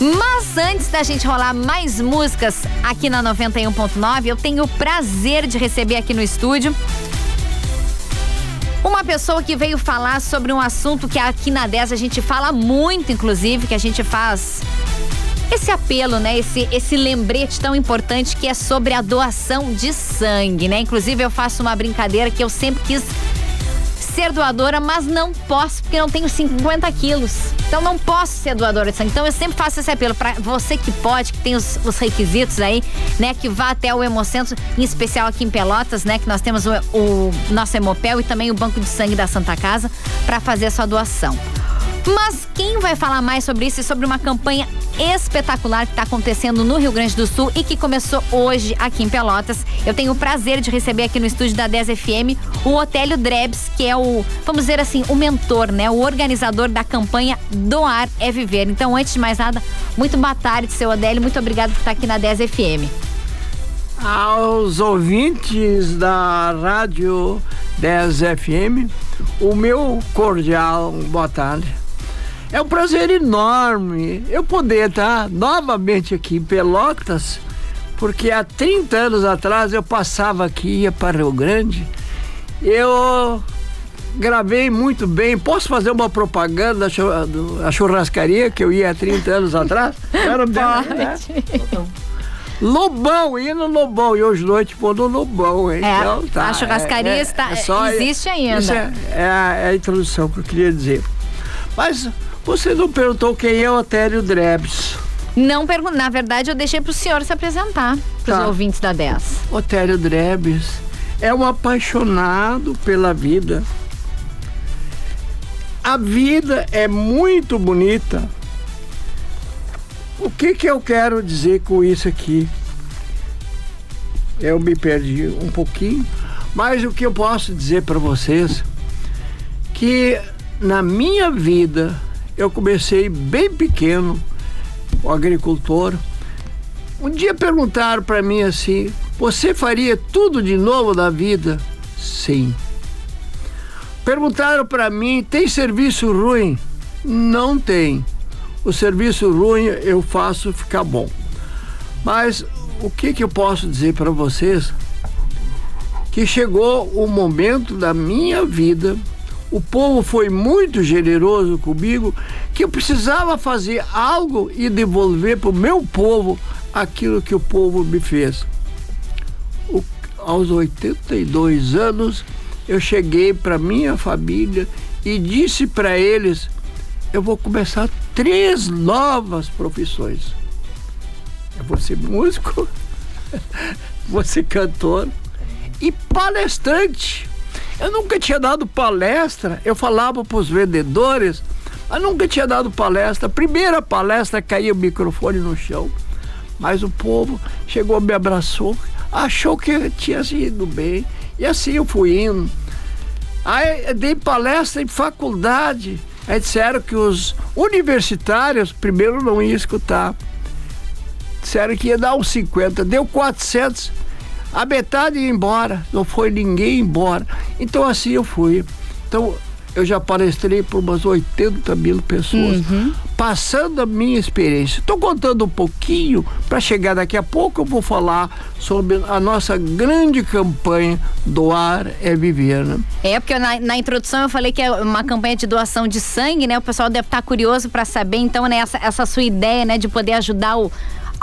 Mas antes da gente rolar mais músicas aqui na 91.9, eu tenho o prazer de receber aqui no estúdio uma pessoa que veio falar sobre um assunto que aqui na 10 a gente fala muito, inclusive, que a gente faz esse apelo, né? Esse, esse lembrete tão importante que é sobre a doação de sangue, né? Inclusive, eu faço uma brincadeira que eu sempre quis ser doadora, mas não posso porque não tenho 50 quilos. Então não posso ser doadora de sangue. Então eu sempre faço esse apelo para você que pode, que tem os, os, requisitos aí, né? Que vá até o Hemocentro, em especial aqui em Pelotas, né? Que nós temos o, o nosso Hemopel e também o Banco de Sangue da Santa Casa para fazer a sua doação. Mas quem vai falar mais sobre isso e sobre uma campanha espetacular que está acontecendo no Rio Grande do Sul e que começou hoje aqui em Pelotas. Eu tenho o prazer de receber aqui no estúdio da 10 FM o Otélio Drebs, que é o, vamos dizer assim, o mentor, né? O organizador da campanha Doar é Viver. Então, antes de mais nada, muito boa tarde, seu Odélio. Muito obrigado por estar aqui na 10 FM. Aos ouvintes da Rádio 10 FM, o meu cordial boa tarde. É um prazer enorme eu poder estar novamente aqui em Pelotas, porque há 30 anos atrás eu passava aqui, ia para Rio Grande. Eu gravei muito bem. Posso fazer uma propaganda da churrascaria que eu ia há 30 anos atrás? Era Pode. Né? Lobão, ia no Lobão. E hoje noite vou no Lobão, hein? É, então, tá, a churrascaria é, está, é só, existe ainda. É, é, a, é, a, introdução que eu queria dizer. Mas você não perguntou quem é Otério Drebs. Não pergunto. Na verdade, eu deixei para o senhor se apresentar para os tá. ouvintes da 10. Otério Drebs é um apaixonado pela vida. A vida é muito bonita. O que que eu quero dizer com isso aqui? Eu me perdi um pouquinho, mas o que eu posso dizer para vocês que na minha vida eu comecei bem pequeno, agricultor. Um dia perguntaram para mim assim: Você faria tudo de novo na vida? Sim. Perguntaram para mim: Tem serviço ruim? Não tem. O serviço ruim eu faço ficar bom. Mas o que, que eu posso dizer para vocês? Que chegou o momento da minha vida o povo foi muito generoso comigo que eu precisava fazer algo e devolver para o meu povo aquilo que o povo me fez. O, aos 82 anos, eu cheguei para minha família e disse para eles: eu vou começar três novas profissões. Eu vou ser músico, vou ser cantor e palestrante. Eu nunca tinha dado palestra, eu falava para os vendedores, mas nunca tinha dado palestra. Primeira palestra caiu o microfone no chão, mas o povo chegou, me abraçou, achou que tinha ido bem, e assim eu fui indo. Aí dei palestra em faculdade. Aí disseram que os universitários primeiro não iam escutar. Disseram que ia dar uns 50, deu 400 a metade ia embora, não foi ninguém embora. Então assim eu fui. Então eu já palestrei por umas 80 mil pessoas, uhum. passando a minha experiência. Estou contando um pouquinho para chegar daqui a pouco. Eu vou falar sobre a nossa grande campanha Doar é Viver. Né? É, porque na, na, introdução eu falei que é uma campanha de doação de sangue, né? O pessoal deve estar curioso para saber, então, né, essa, essa sua ideia, né, de poder ajudar o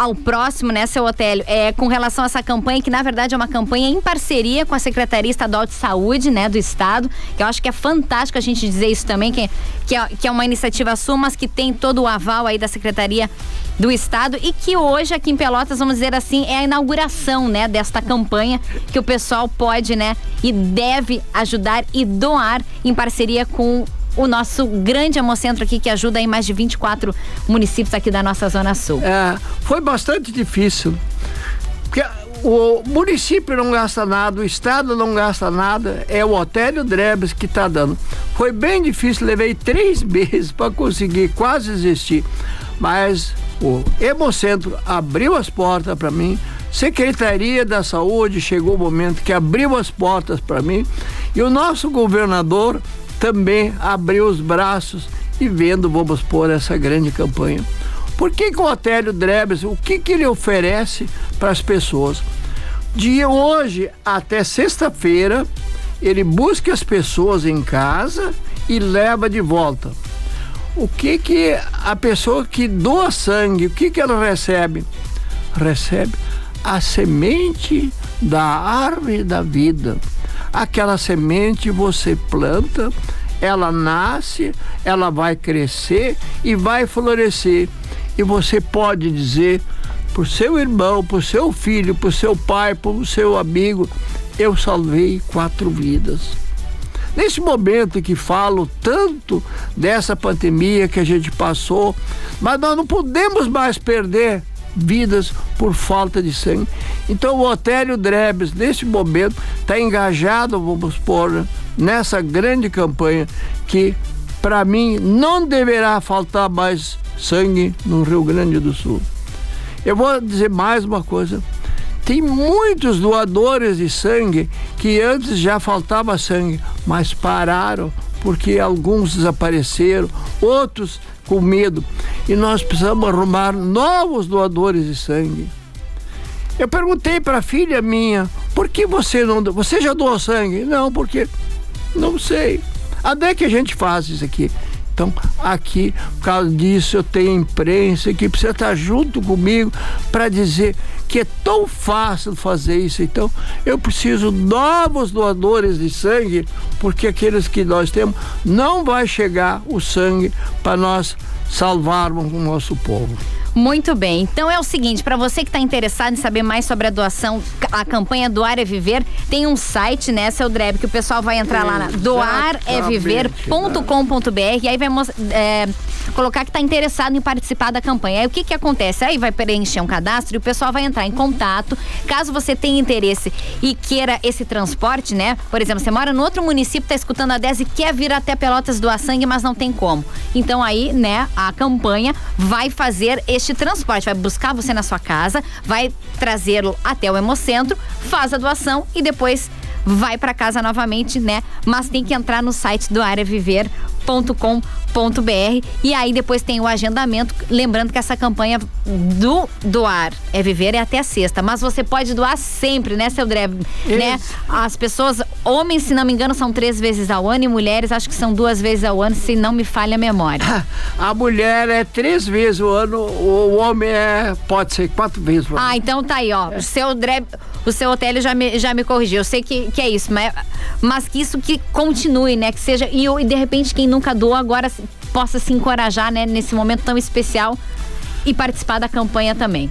ao próximo, né, seu Otélio, é com relação a essa campanha, que na verdade é uma campanha em parceria com a Secretaria Estadual de Saúde, né, do Estado, que eu acho que é fantástico a gente dizer isso também, que, que, é, que é uma iniciativa sua, mas que tem todo o aval aí da Secretaria do Estado e que hoje aqui em Pelotas, vamos dizer assim, é a inauguração, né, desta campanha que o pessoal pode, né, e deve ajudar e doar em parceria com o nosso grande hemocentro aqui que ajuda em mais de 24 municípios aqui da nossa Zona Sul. É, foi bastante difícil. Porque o município não gasta nada, o estado não gasta nada, é o Otélio Drebes que está dando. Foi bem difícil, levei três meses para conseguir quase existir. Mas o Hemocentro abriu as portas para mim, Secretaria da Saúde chegou o momento que abriu as portas para mim e o nosso governador também abriu os braços e vendo, vamos pôr essa grande campanha. Por que, que o Otélio Drebes, o que, que ele oferece para as pessoas? De hoje até sexta-feira, ele busca as pessoas em casa e leva de volta. O que que a pessoa que doa sangue, o que que ela recebe? Recebe a semente da árvore da vida. Aquela semente você planta, ela nasce, ela vai crescer e vai florescer. E você pode dizer por seu irmão, por seu filho, por seu pai, por seu amigo, eu salvei quatro vidas. Nesse momento que falo tanto dessa pandemia que a gente passou, mas nós não podemos mais perder vidas por falta de sangue. Então o Otélio Drebes, nesse momento, está engajado, vamos pôr, nessa grande campanha que, para mim, não deverá faltar mais sangue no Rio Grande do Sul. Eu vou dizer mais uma coisa. Tem muitos doadores de sangue que antes já faltava sangue, mas pararam porque alguns desapareceram, outros com medo. E nós precisamos arrumar novos doadores de sangue. Eu perguntei para a filha minha, por que você não. Você já doou sangue? Não, porque. Não sei. Até que a gente faz isso aqui? Então, aqui, por causa disso, eu tenho imprensa que precisa estar junto comigo para dizer que é tão fácil fazer isso. Então, eu preciso novos doadores de sangue, porque aqueles que nós temos não vai chegar o sangue para nós salvarmos o nosso povo. Muito bem. Então é o seguinte, para você que está interessado em saber mais sobre a doação, a campanha Doar é Viver, tem um site, né, seu Dreb, que o pessoal vai entrar lá na doareviver.com.br e aí vai é, colocar que está interessado em participar da campanha. Aí o que que acontece? Aí vai preencher um cadastro e o pessoal vai entrar em contato. Caso você tenha interesse e queira esse transporte, né? Por exemplo, você mora no outro município, está escutando a 10 e quer vir até Pelotas doar sangue, mas não tem como. Então aí, né, a campanha vai fazer esse este transporte. Vai buscar você na sua casa, vai trazê-lo até o Hemocentro, faz a doação e depois vai para casa novamente, né? Mas tem que entrar no site do areaviver.com.br e aí depois tem o agendamento, lembrando que essa campanha do doar é viver é até a sexta, mas você pode doar sempre, né, seu Dreb, né? As pessoas, homens, se não me engano, são três vezes ao ano e mulheres acho que são duas vezes ao ano, se não me falha a memória. A mulher é três vezes o ano, o homem é pode ser quatro vezes o ano. Ah, então tá aí, ó. É. O seu Dreb, o seu hotel já me, já me corrigiu. Eu sei que, que é isso, mas, mas que isso que continue, né? Que seja. E, e de repente quem nunca doou agora possa se encorajar, né, nesse momento tão especial e participar da campanha também.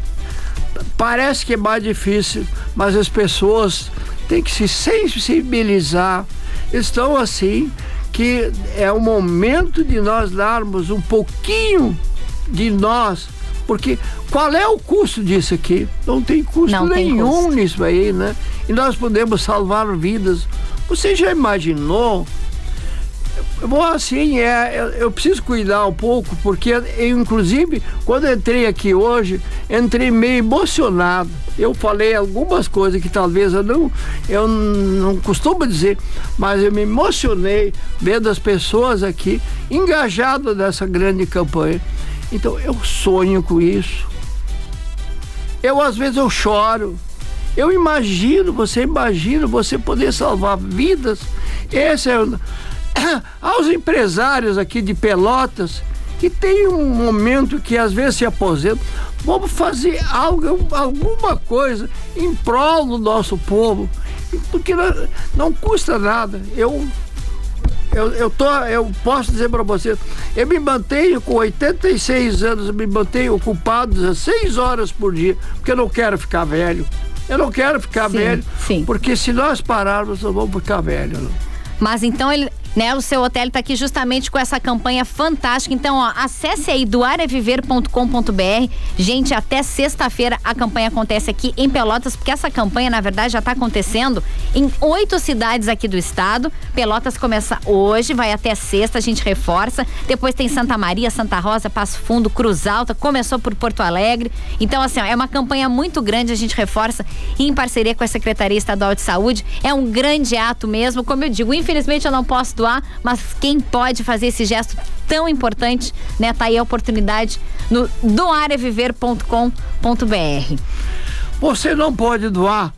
Parece que é mais difícil, mas as pessoas têm que se sensibilizar. Estão assim que é o momento de nós darmos um pouquinho de nós, porque qual é o custo disso aqui? Não tem custo Não nenhum tem custo. nisso aí, né? E nós podemos salvar vidas. Você já imaginou Bom, assim, é, eu, eu, preciso cuidar um pouco, porque eu, inclusive, quando entrei aqui hoje, entrei meio emocionado. Eu falei algumas coisas que talvez eu não, eu não costumo dizer, mas eu me emocionei vendo as pessoas aqui engajadas nessa grande campanha. Então, eu sonho com isso. Eu, às vezes, eu choro. Eu imagino, você imagina você poder salvar vidas. Esse é aos empresários aqui de Pelotas que tem um momento que às vezes se aposentam, vamos fazer algo, alguma coisa em prol do nosso povo, porque não, não custa nada. Eu eu, eu, tô, eu posso dizer para você, eu me mantenho com 86 anos, eu me mantenho ocupado 16 horas por dia, porque eu não quero ficar velho. Eu não quero ficar sim, velho, sim. porque se nós pararmos, nós vamos ficar velho. Não? Mas então ele, né? O seu hotel está aqui justamente com essa campanha fantástica. Então, ó, acesse aí doareviver.com.br. Gente, até sexta-feira a campanha acontece aqui em Pelotas, porque essa campanha, na verdade, já está acontecendo em oito cidades aqui do estado. Pelotas começa hoje, vai até sexta, a gente reforça. Depois tem Santa Maria, Santa Rosa, Passo Fundo, Cruz Alta, começou por Porto Alegre. Então, assim, ó, é uma campanha muito grande, a gente reforça em parceria com a Secretaria Estadual de Saúde. É um grande ato mesmo. Como eu digo, infelizmente eu não posso doar, mas quem pode fazer esse gesto tão importante, né? Tá aí a oportunidade no doareviver.com.br. Você não pode doar,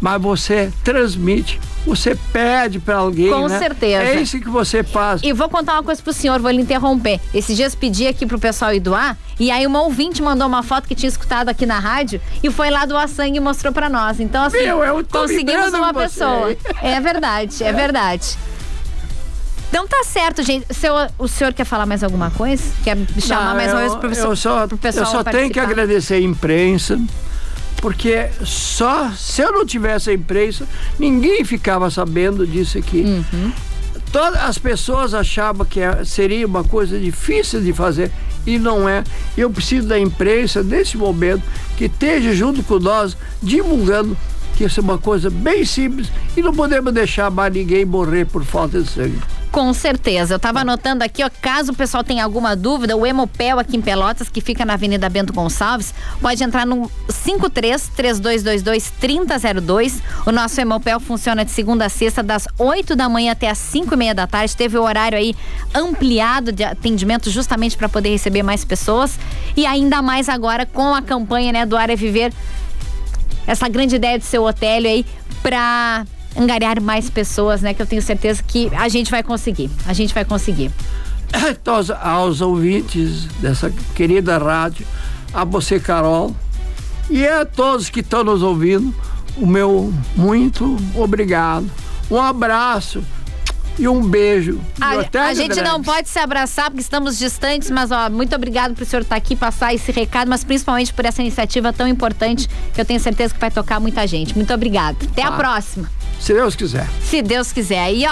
mas você transmite, você pede para alguém. Com né? certeza. É isso que você faz. E vou contar uma coisa pro senhor, vou lhe interromper. Esses dias pedi aqui pro pessoal ir doar, e aí uma ouvinte mandou uma foto que tinha escutado aqui na rádio e foi lá doar sangue e mostrou pra nós. Então, assim, Meu, eu tô conseguimos uma pessoa. É verdade, é verdade. Então tá certo, gente. Seu, o senhor quer falar mais alguma coisa? Quer chamar Não, mais uma vez pro, pessoal- eu só, pro pessoal Eu só tenho que agradecer a imprensa, porque só se eu não tivesse a imprensa, ninguém ficava sabendo disso aqui. Uhum. Todas as pessoas achavam que é- seria uma coisa difícil de fazer e não é. Eu preciso da imprensa nesse momento que esteja junto com nós divulgando que isso é uma coisa bem simples e não podemos deixar mais ninguém morrer por falta de sangue. Com certeza. Eu tava anotando aqui, ó, caso o pessoal tenha alguma dúvida, o Hemopel aqui em Pelotas, que fica na Avenida Bento Gonçalves, pode entrar no 53 3222 3002. O nosso Hemopel funciona de segunda a sexta, das 8 da manhã até as 5 e meia da tarde. Teve o horário aí ampliado de atendimento justamente para poder receber mais pessoas. E ainda mais agora com a campanha, né, do Área Viver essa grande ideia do seu hotel aí pra angariar mais pessoas, né? Que eu tenho certeza que a gente vai conseguir. A gente vai conseguir. Então, aos, ouvintes dessa querida rádio, a você, Carol, e a todos que estão nos ouvindo, o meu muito obrigado. Um abraço e um beijo. A, a gente não pode se abraçar porque estamos distantes, mas ó, muito obrigado por o senhor estar aqui, passar esse recado, mas principalmente por essa iniciativa tão importante que eu tenho certeza que vai tocar muita gente. Muito obrigada. Até a Tá. próxima. Se Deus quiser. Se Deus quiser. E ó,